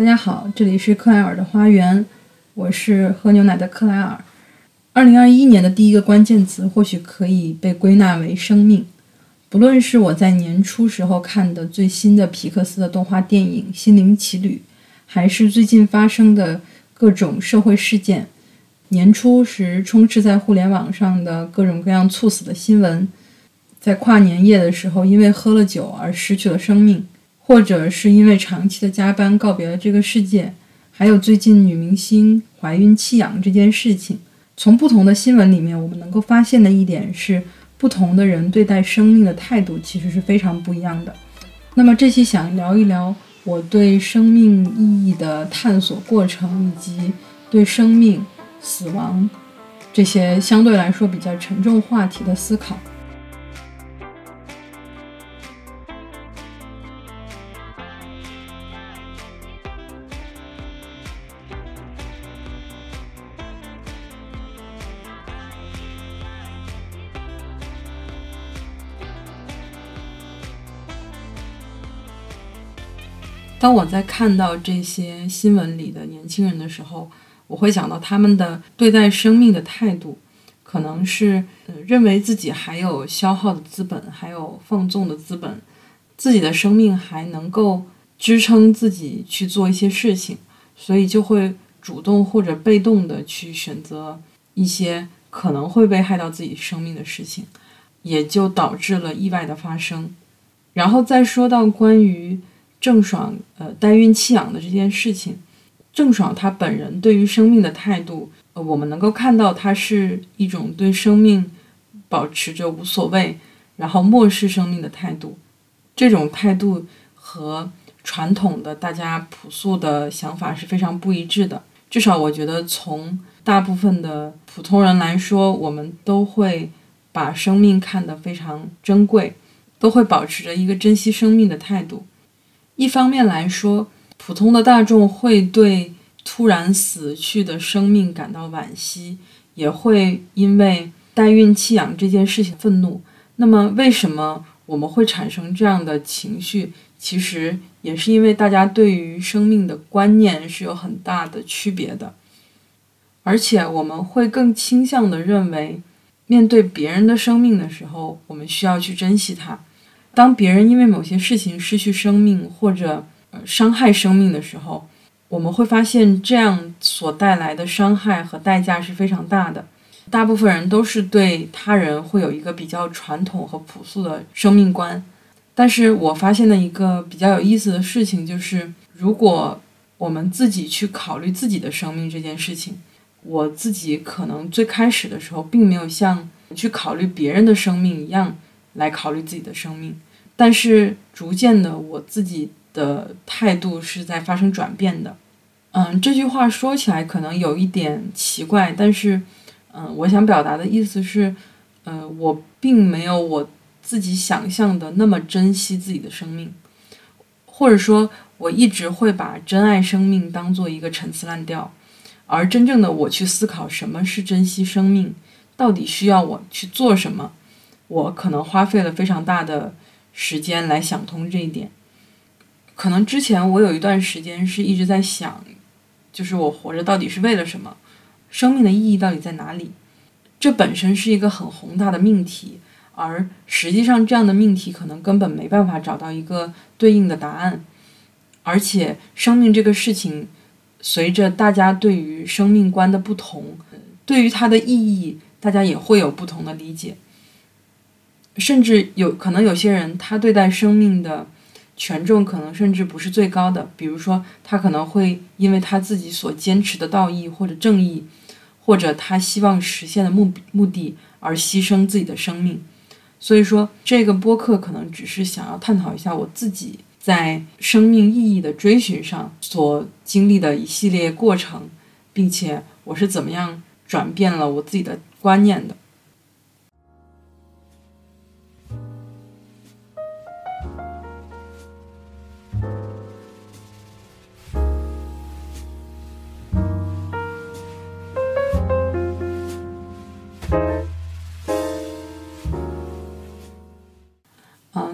大家好，这里是克莱尔的花园，我是喝牛奶的克莱尔。二零二一年的第一个关键词或许可以被归纳为生命。不论是我在年初时候看的最新的皮克斯的动画电影《心灵奇旅》，还是最近发生的各种社会事件，年初时充斥在互联网上的各种各样猝死的新闻，在跨年夜的时候因为喝了酒而失去了生命。或者是因为长期的加班告别了这个世界，还有最近女明星怀孕弃养这件事情，从不同的新闻里面，我们能够发现的一点是，不同的人对待生命的态度其实是非常不一样的。那么这期想聊一聊我对生命意义的探索过程，以及对生命、死亡这些相对来说比较沉重话题的思考。当我在看到这些新闻里的年轻人的时候，我会想到他们的对待生命的态度，可能是认为自己还有消耗的资本，还有放纵的资本，自己的生命还能够支撑自己去做一些事情，所以就会主动或者被动的去选择一些可能会危害到自己生命的事情，也就导致了意外的发生。然后再说到关于。郑爽呃代孕弃养的这件事情，郑爽她本人对于生命的态度，呃，我们能够看到她是一种对生命保持着无所谓，然后漠视生命的态度。这种态度和传统的大家朴素的想法是非常不一致的。至少我觉得，从大部分的普通人来说，我们都会把生命看得非常珍贵，都会保持着一个珍惜生命的态度。一方面来说，普通的大众会对突然死去的生命感到惋惜，也会因为代孕弃养这件事情愤怒。那么，为什么我们会产生这样的情绪？其实也是因为大家对于生命的观念是有很大的区别的，而且我们会更倾向的认为，面对别人的生命的时候，我们需要去珍惜它。当别人因为某些事情失去生命或者呃伤害生命的时候，我们会发现这样所带来的伤害和代价是非常大的。大部分人都是对他人会有一个比较传统和朴素的生命观，但是我发现的一个比较有意思的事情就是，如果我们自己去考虑自己的生命这件事情，我自己可能最开始的时候并没有像去考虑别人的生命一样。来考虑自己的生命，但是逐渐的，我自己的态度是在发生转变的。嗯，这句话说起来可能有一点奇怪，但是，嗯，我想表达的意思是，嗯，我并没有我自己想象的那么珍惜自己的生命，或者说，我一直会把珍爱生命当做一个陈词滥调，而真正的我去思考什么是珍惜生命，到底需要我去做什么。我可能花费了非常大的时间来想通这一点。可能之前我有一段时间是一直在想，就是我活着到底是为了什么？生命的意义到底在哪里？这本身是一个很宏大的命题，而实际上这样的命题可能根本没办法找到一个对应的答案。而且，生命这个事情，随着大家对于生命观的不同，对于它的意义，大家也会有不同的理解。甚至有可能有些人，他对待生命的权重可能甚至不是最高的。比如说，他可能会因为他自己所坚持的道义或者正义，或者他希望实现的目目的而牺牲自己的生命。所以说，这个播客可能只是想要探讨一下我自己在生命意义的追寻上所经历的一系列过程，并且我是怎么样转变了我自己的观念的。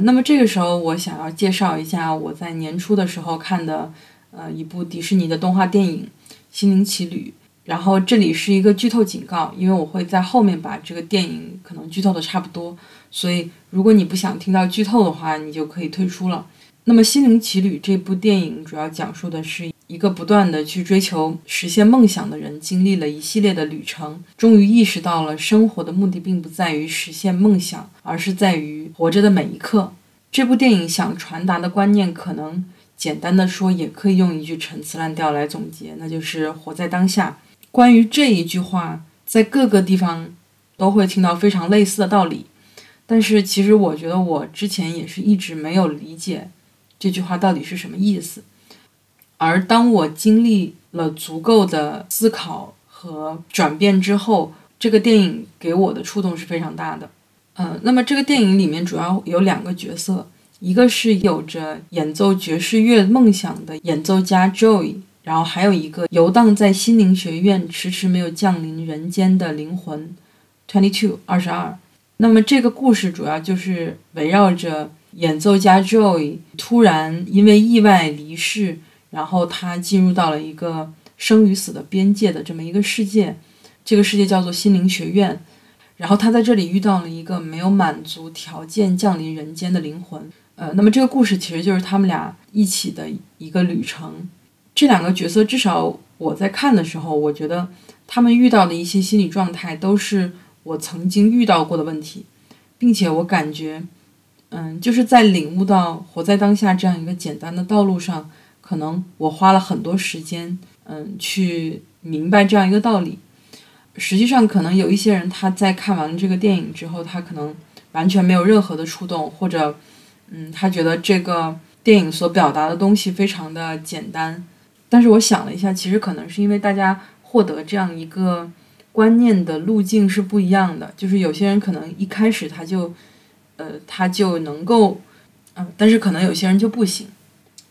那么这个时候，我想要介绍一下我在年初的时候看的，呃一部迪士尼的动画电影《心灵奇旅》。然后这里是一个剧透警告，因为我会在后面把这个电影可能剧透的差不多，所以如果你不想听到剧透的话，你就可以退出了。那么《心灵奇旅》这部电影主要讲述的是一个不断的去追求实现梦想的人，经历了一系列的旅程，终于意识到了生活的目的并不在于实现梦想，而是在于活着的每一刻。这部电影想传达的观念，可能简单的说，也可以用一句陈词滥调来总结，那就是活在当下。关于这一句话，在各个地方都会听到非常类似的道理，但是其实我觉得我之前也是一直没有理解这句话到底是什么意思。而当我经历了足够的思考和转变之后，这个电影给我的触动是非常大的。嗯，那么这个电影里面主要有两个角色，一个是有着演奏爵士乐梦想的演奏家 Joy，。然后还有一个游荡在心灵学院，迟迟没有降临人间的灵魂，Twenty Two 二十二。那么这个故事主要就是围绕着演奏家 Joy 突然因为意外离世，然后他进入到了一个生与死的边界的这么一个世界，这个世界叫做心灵学院。然后他在这里遇到了一个没有满足条件降临人间的灵魂。呃，那么这个故事其实就是他们俩一起的一个旅程。这两个角色，至少我在看的时候，我觉得他们遇到的一些心理状态都是我曾经遇到过的问题，并且我感觉，嗯，就是在领悟到活在当下这样一个简单的道路上，可能我花了很多时间，嗯，去明白这样一个道理。实际上，可能有一些人他在看完这个电影之后，他可能完全没有任何的触动，或者，嗯，他觉得这个电影所表达的东西非常的简单。但是我想了一下，其实可能是因为大家获得这样一个观念的路径是不一样的。就是有些人可能一开始他就，呃，他就能够，嗯，但是可能有些人就不行，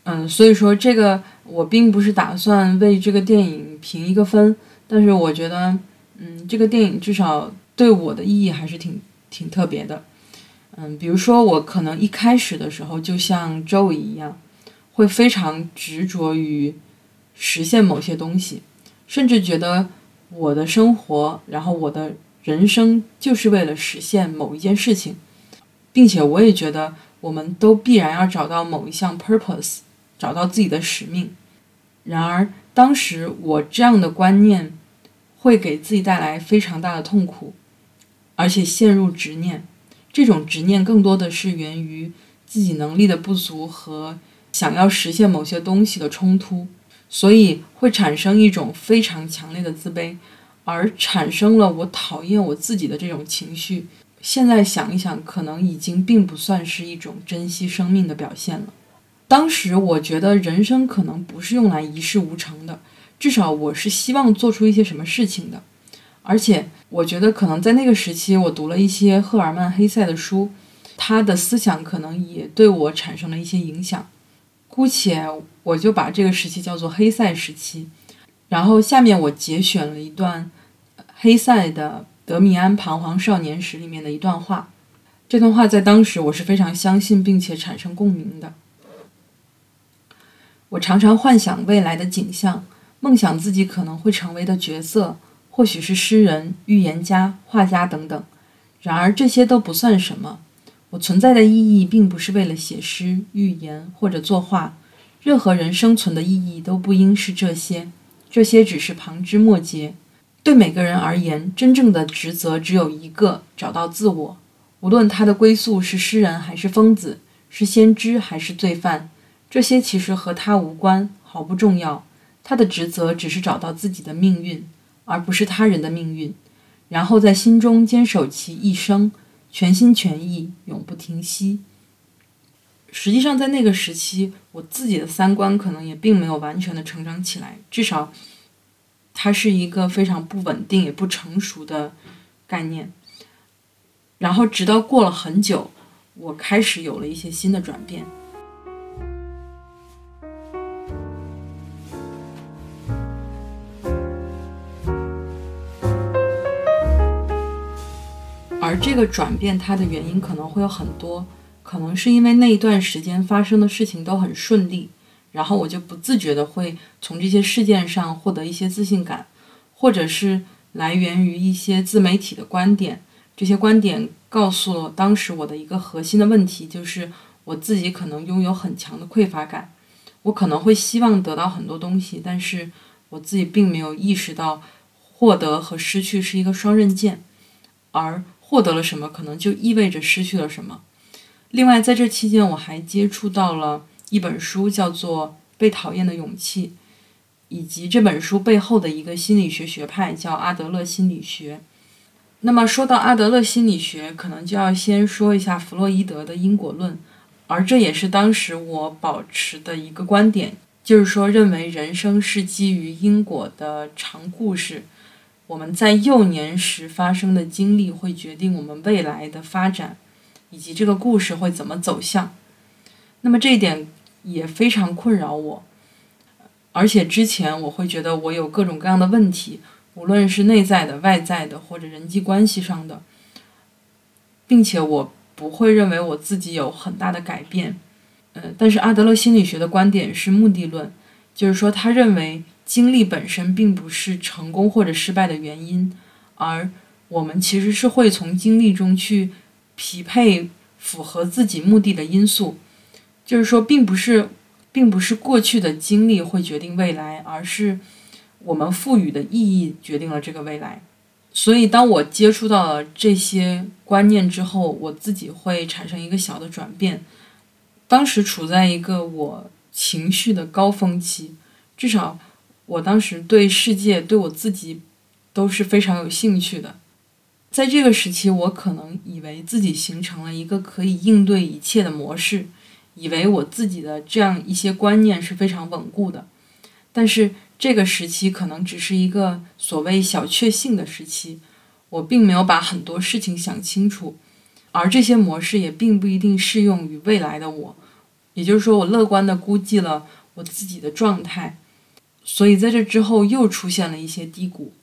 嗯，所以说这个我并不是打算为这个电影评一个分，但是我觉得，嗯，这个电影至少对我的意义还是挺挺特别的，嗯，比如说我可能一开始的时候就像周伟一样，会非常执着于。实现某些东西，甚至觉得我的生活，然后我的人生就是为了实现某一件事情，并且我也觉得我们都必然要找到某一项 purpose，找到自己的使命。然而，当时我这样的观念会给自己带来非常大的痛苦，而且陷入执念。这种执念更多的是源于自己能力的不足和想要实现某些东西的冲突。所以会产生一种非常强烈的自卑，而产生了我讨厌我自己的这种情绪。现在想一想，可能已经并不算是一种珍惜生命的表现了。当时我觉得人生可能不是用来一事无成的，至少我是希望做出一些什么事情的。而且我觉得可能在那个时期，我读了一些赫尔曼·黑塞的书，他的思想可能也对我产生了一些影响。姑且我就把这个时期叫做黑塞时期，然后下面我节选了一段黑塞的《德米安彷徨少年时》里面的一段话。这段话在当时我是非常相信并且产生共鸣的。我常常幻想未来的景象，梦想自己可能会成为的角色，或许是诗人、预言家、画家等等。然而这些都不算什么。我存在的意义并不是为了写诗、预言或者作画，任何人生存的意义都不应是这些，这些只是旁枝末节。对每个人而言，真正的职责只有一个：找到自我。无论他的归宿是诗人还是疯子，是先知还是罪犯，这些其实和他无关，毫不重要。他的职责只是找到自己的命运，而不是他人的命运，然后在心中坚守其一生。全心全意，永不停息。实际上，在那个时期，我自己的三观可能也并没有完全的成长起来，至少，它是一个非常不稳定也不成熟的概念。然后，直到过了很久，我开始有了一些新的转变。而这个转变，它的原因可能会有很多，可能是因为那一段时间发生的事情都很顺利，然后我就不自觉的会从这些事件上获得一些自信感，或者是来源于一些自媒体的观点。这些观点告诉了当时我的一个核心的问题，就是我自己可能拥有很强的匮乏感。我可能会希望得到很多东西，但是我自己并没有意识到，获得和失去是一个双刃剑，而获得了什么，可能就意味着失去了什么。另外，在这期间，我还接触到了一本书，叫做《被讨厌的勇气》，以及这本书背后的一个心理学学派，叫阿德勒心理学。那么说到阿德勒心理学，可能就要先说一下弗洛伊德的因果论，而这也是当时我保持的一个观点，就是说认为人生是基于因果的长故事，我们在幼年时发生的经历会决定我们未来的发展，以及这个故事会怎么走向。那么这一点也非常困扰我，而且之前我会觉得我有各种各样的问题。无论是内在的、外在的，或者人际关系上的，并且我不会认为我自己有很大的改变。呃，但是阿德勒心理学的观点是目的论，就是说他认为经历本身并不是成功或者失败的原因，而我们其实是会从经历中去匹配符合自己目的的因素。就是说，并不是，并不是过去的经历会决定未来，而是。我们赋予的意义决定了这个未来，所以当我接触到了这些观念之后，我自己会产生一个小的转变。当时处在一个我情绪的高峰期，至少我当时对世界、对我自己都是非常有兴趣的。在这个时期，我可能以为自己形成了一个可以应对一切的模式，以为我自己的这样一些观念是非常稳固的，但是。这个时期可能只是一个所谓小确幸的时期，我并没有把很多事情想清楚，而这些模式也并不一定适用于未来的我。也就是说，我乐观的估计了我自己的状态，所以在这之后又出现了一些低谷，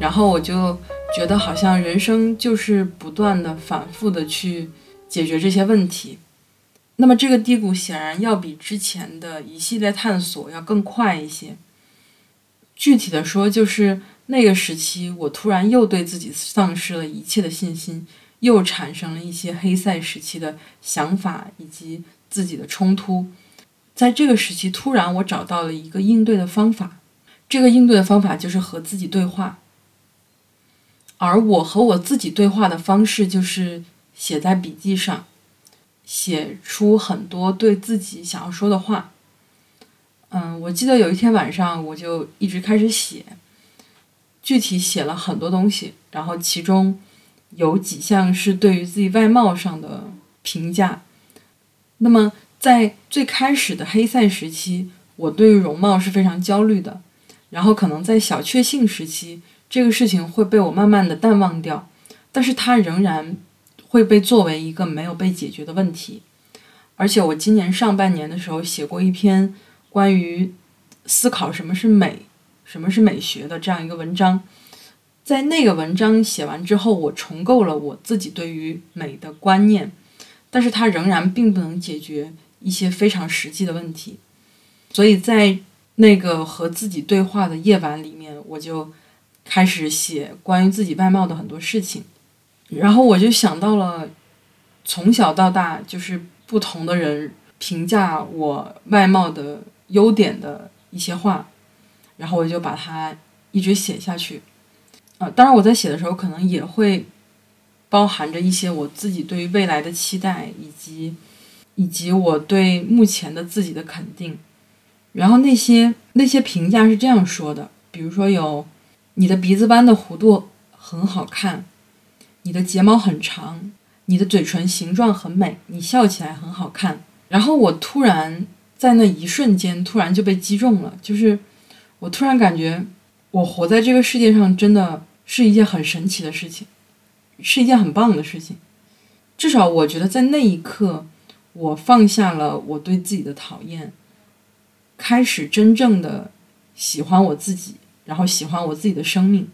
然后我就觉得好像人生就是不断的反复的去。解决这些问题，那么这个低谷显然要比之前的一系列探索要更快一些。具体的说，就是那个时期，我突然又对自己丧失了一切的信心，又产生了一些黑塞时期的想法以及自己的冲突。在这个时期，突然我找到了一个应对的方法，这个应对的方法就是和自己对话，而我和我自己对话的方式就是。写在笔记上，写出很多对自己想要说的话。嗯，我记得有一天晚上，我就一直开始写，具体写了很多东西，然后其中有几项是对于自己外貌上的评价。那么在最开始的黑塞时期，我对于容貌是非常焦虑的，然后可能在小确幸时期，这个事情会被我慢慢的淡忘掉，但是它仍然。会被作为一个没有被解决的问题，而且我今年上半年的时候写过一篇关于思考什么是美、什么是美学的这样一个文章，在那个文章写完之后，我重构了我自己对于美的观念，但是它仍然并不能解决一些非常实际的问题，所以在那个和自己对话的夜晚里面，我就开始写关于自己外貌的很多事情。然后我就想到了，从小到大就是不同的人评价我外貌的优点的一些话，然后我就把它一直写下去。当然我在写的时候可能也会包含着一些我自己对于未来的期待，以及以及我对目前的自己的肯定。然后那些那些评价是这样说的，比如说有你的鼻子般的弧度很好看。你的睫毛很长，你的嘴唇形状很美，你笑起来很好看。然后我突然在那一瞬间，突然就被击中了，就是我突然感觉，我活在这个世界上真的是一件很神奇的事情，是一件很棒的事情。至少我觉得在那一刻，我放下了我对自己的讨厌，开始真正的喜欢我自己，然后喜欢我自己的生命。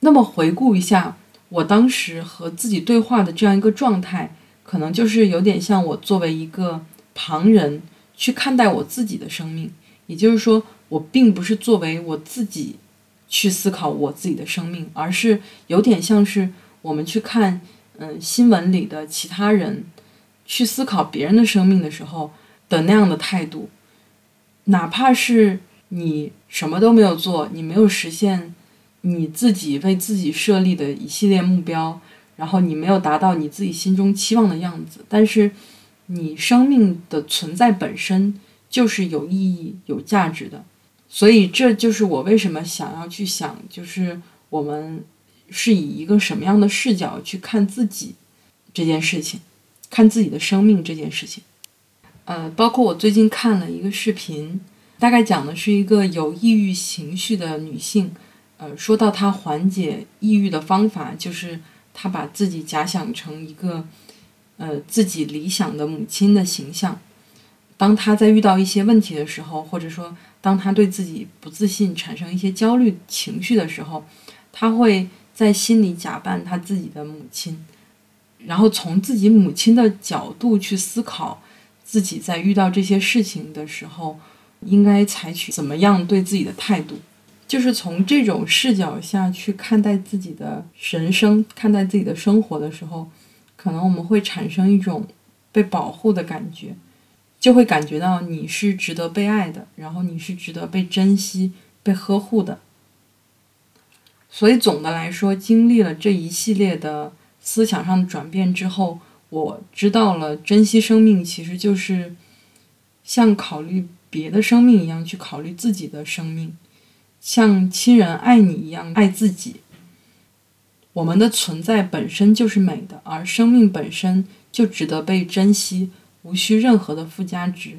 那么回顾一下，我当时和自己对话的这样一个状态，可能就是有点像我作为一个旁人去看待我自己的生命，也就是说，我并不是作为我自己去思考我自己的生命，而是有点像是我们去看，嗯，新闻里的其他人去思考别人的生命的时候的那样的态度，哪怕是你什么都没有做，你没有实现。你自己为自己设立的一系列目标，然后你没有达到你自己心中期望的样子，但是你生命的存在本身就是有意义、有价值的，所以这就是我为什么想要去想，就是我们是以一个什么样的视角去看自己这件事情，看自己的生命这件事情。呃，包括我最近看了一个视频，大概讲的是一个有抑郁情绪的女性。呃，说到她缓解抑郁的方法，就是她把自己假想成一个，呃，自己理想的母亲的形象。当他在遇到一些问题的时候，或者说当他对自己不自信、产生一些焦虑情绪的时候，他会在心里假扮他自己的母亲，然后从自己母亲的角度去思考自己在遇到这些事情的时候应该采取怎么样对自己的态度。就是从这种视角下去看待自己的人生、看待自己的生活的时候，可能我们会产生一种被保护的感觉，就会感觉到你是值得被爱的，然后你是值得被珍惜、被呵护的。所以总的来说，经历了这一系列的思想上的转变之后，我知道了珍惜生命其实就是像考虑别的生命一样去考虑自己的生命。像亲人爱你一样爱自己。我们的存在本身就是美的，而生命本身就值得被珍惜，无需任何的附加值。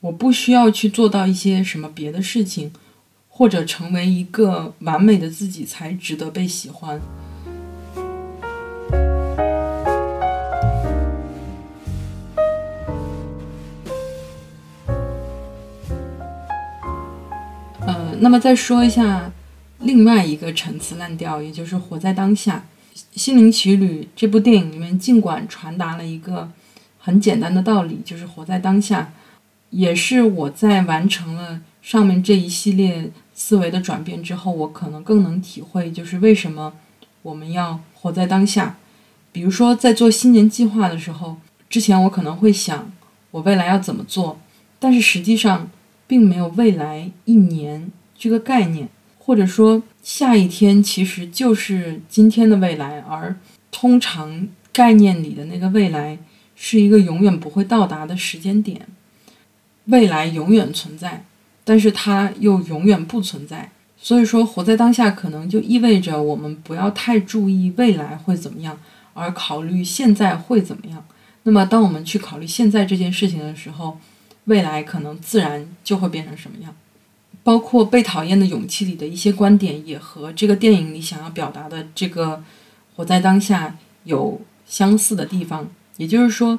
我不需要去做到一些什么别的事情，或者成为一个完美的自己才值得被喜欢。呃那么再说一下另外一个陈词滥调，也就是活在当下。《心灵奇旅》这部电影里面，尽管传达了一个很简单的道理，就是活在当下，也是我在完成了上面这一系列思维的转变之后，我可能更能体会，就是为什么我们要活在当下。比如说，在做新年计划的时候，之前我可能会想我未来要怎么做，但是实际上并没有未来一年。这个概念，或者说下一天其实就是今天的未来，而通常概念里的那个未来是一个永远不会到达的时间点。未来永远存在，但是它又永远不存在。所以说，活在当下可能就意味着我们不要太注意未来会怎么样，而考虑现在会怎么样。那么，当我们去考虑现在这件事情的时候，未来可能自然就会变成什么样。包括《被讨厌的勇气》里的一些观点，也和这个电影里想要表达的这个“活在当下”有相似的地方。也就是说，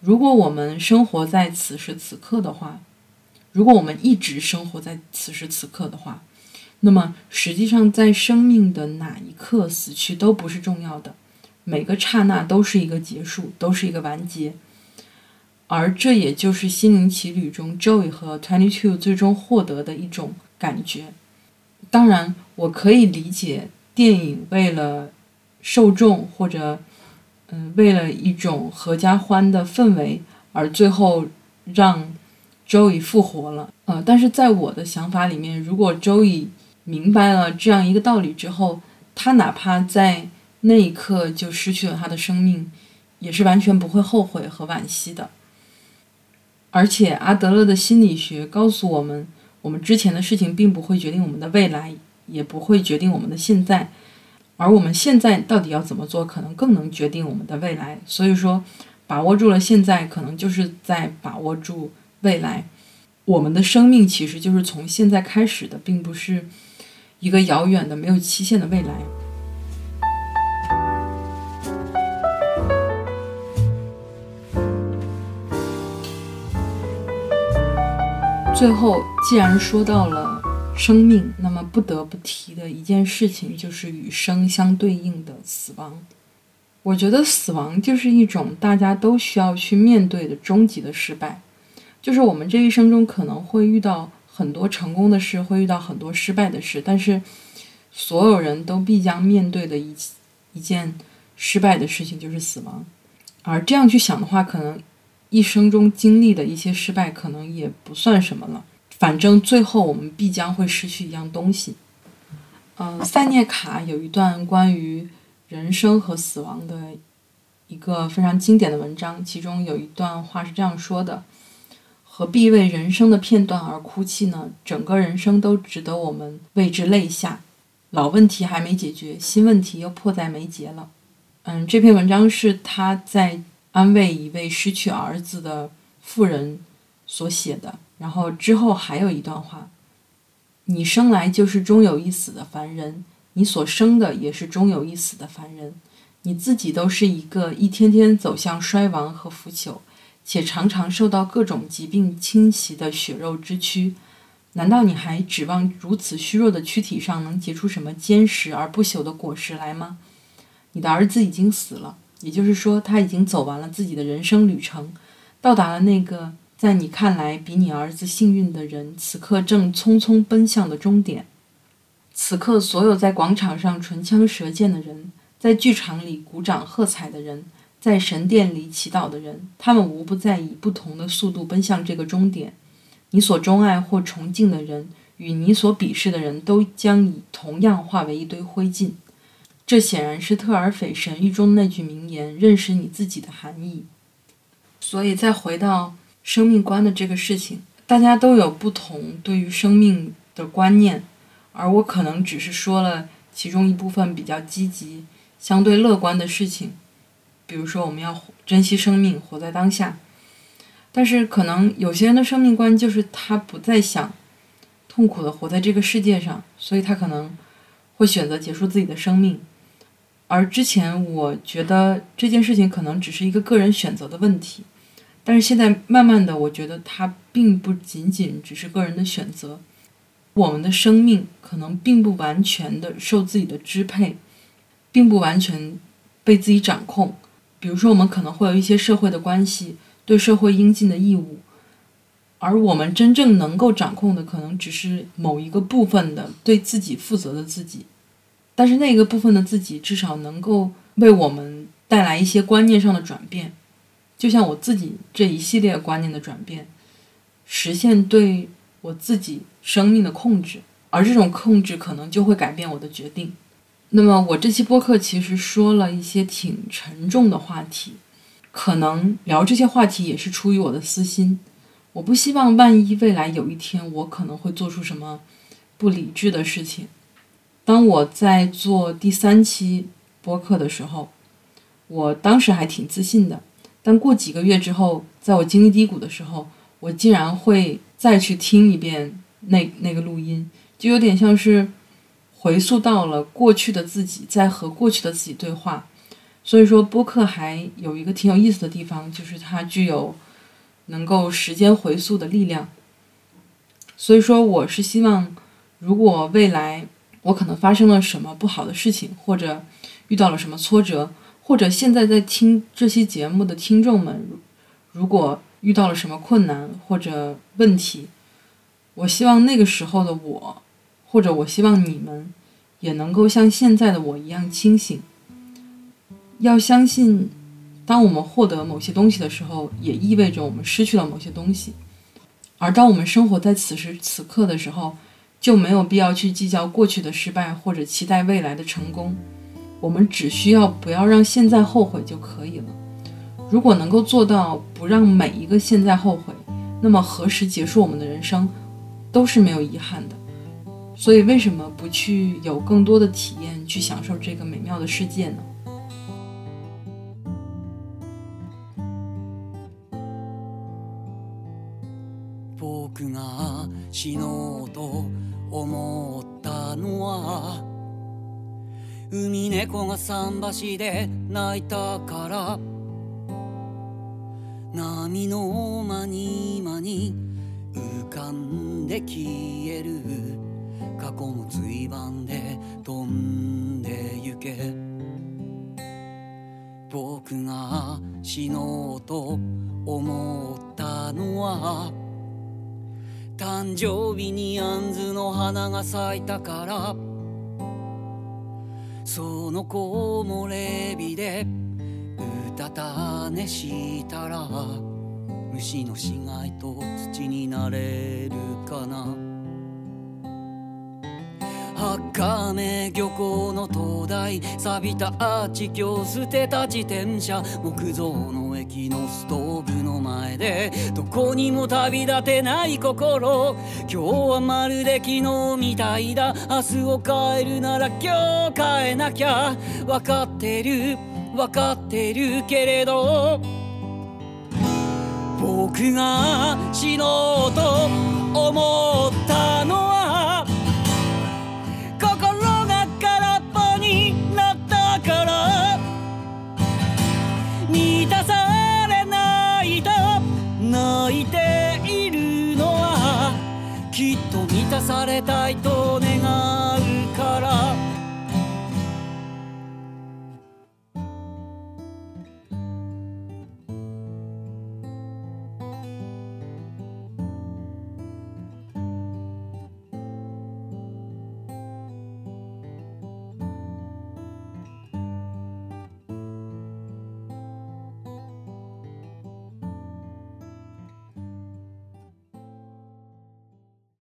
如果我们生活在此时此刻的话，如果我们一直生活在此时此刻的话，那么实际上在生命的哪一刻死去都不是重要的，每个刹那都是一个结束，都是一个完结。而这也就是《心灵奇旅》中 Joy 和 Twenty Two 最终获得的一种感觉。当然，我可以理解电影为了受众或者嗯为了一种合家欢的氛围而最后让 Joey 复活了。呃，但是在我的想法里面，如果 Joey 明白了这样一个道理之后，他哪怕在那一刻就失去了他的生命，也是完全不会后悔和惋惜的。而且阿德勒的心理学告诉我们，我们之前的事情并不会决定我们的未来，也不会决定我们的现在，而我们现在到底要怎么做，可能更能决定我们的未来。所以说，把握住了现在，可能就是在把握住未来。我们的生命其实就是从现在开始的，并不是一个遥远的、没有期限的未来。最后，既然说到了生命，那么不得不提的一件事情就是与生相对应的死亡。我觉得死亡就是一种大家都需要去面对的终极的失败，就是我们这一生中可能会遇到很多成功的事，会遇到很多失败的事，但是所有人都必将面对的一一件失败的事情就是死亡。而这样去想的话，可能一生中经历的一些失败可能也不算什么了。反正最后我们必将会失去一样东西。嗯，塞涅卡有一段关于。人生和死亡的一个非常经典的文章，其中有一段话是这样说的：“何必为人生的片段而哭泣呢？整个人生都值得我们为之泪下。老问题还没解决，新问题又迫在眉睫了。”嗯，这篇文章是他在安慰一位失去儿子的妇人所写的。然后之后还有一段话：“你生来就是终有一死的凡人。”你所生的也是终有一死的凡人，你自己都是一个一天天走向衰亡和腐朽，且常常受到各种疾病侵袭的血肉之躯。难道你还指望如此虚弱的躯体上能结出什么坚实而不朽的果实来吗？你的儿子已经死了，也就是说，他已经走完了自己的人生旅程，到达了那个在你看来比你儿子幸运的人此刻正匆匆奔向的终点。此刻，所有在广场上唇枪舌剑的人，在剧场里鼓掌喝彩的人，在神殿里祈祷的人，他们无不在以不同的速度奔向这个终点。你所钟爱或崇敬的人，与你所鄙视的人都将以同样化为一堆灰烬。这显然是特尔斐神谕中那句名言“认识你自己的含义”。所以，再回到生命观的这个事情，大家都有不同对于生命的观念。而我可能只是说了其中一部分比较积极、相对乐观的事情，比如说我们要珍惜生命，活在当下。但是可能有些人的生命观就是他不再想痛苦的活在这个世界上，所以他可能会选择结束自己的生命。而之前我觉得这件事情可能只是一个个人选择的问题，但是现在慢慢的，我觉得它并不仅仅只是个人的选择。我们的生命可能并不完全的受自己的支配，并不完全被自己掌控。比如说，我们可能会有一些社会的关系，对社会应尽的义务，而我们真正能够掌控的，可能只是某一个部分的对自己负责的自己。但是那个部分的自己，至少能够为我们带来一些观念上的转变。就像我自己这一系列观念的转变，实现对。我自己生命的控制，而这种控制可能就会改变我的决定。那么，我这期播客其实说了一些挺沉重的话题，可能聊这些话题也是出于我的私心。我不希望万一未来有一天我可能会做出什么不理智的事情。当我在做第三期播客的时候，我当时还挺自信的，但过几个月之后，在我经历低谷的时候，我竟然会。再去听一遍那那个录音，就有点像是回溯到了过去的自己，在和过去的自己对话。所以说，播客还有一个挺有意思的地方，就是它具有能够时间回溯的力量。所以说，我是希望，如果未来我可能发生了什么不好的事情，或者遇到了什么挫折，或者现在在听这期节目的听众们，如果。遇到了什么困难或者问题，我希望那个时候的我，或者我希望你们，也能够像现在的我一样清醒。要相信，当我们获得某些东西的时候，也意味着我们失去了某些东西。而当我们生活在此时此刻的时候，就没有必要去计较过去的失败或者期待未来的成功。我们只需要不要让现在后悔就可以了。如果能够做到不让每一个现在后悔，那么何时结束我们的人生，都是没有遗憾的。所以，为什么不去有更多的体验，去享受这个美妙的世界呢？海猫が桟橋で泣いたから。波の間に間に浮かんで消える。過去も随番で飛んで行け。僕が死のうと思ったのは誕生日に杏の花が咲いたから。その木漏れ日でうたた寝したら虫の死骸と土になれるかな。赤目漁港の灯台錆びたアーチ橋捨てた自転車木造の駅のストーブ。前でどこにも旅立てない心。今日はまるで昨日みたいだ。明日を変えるなら今日変えなきゃ。分かってる。分かってるけれど。僕が死のうとされたいと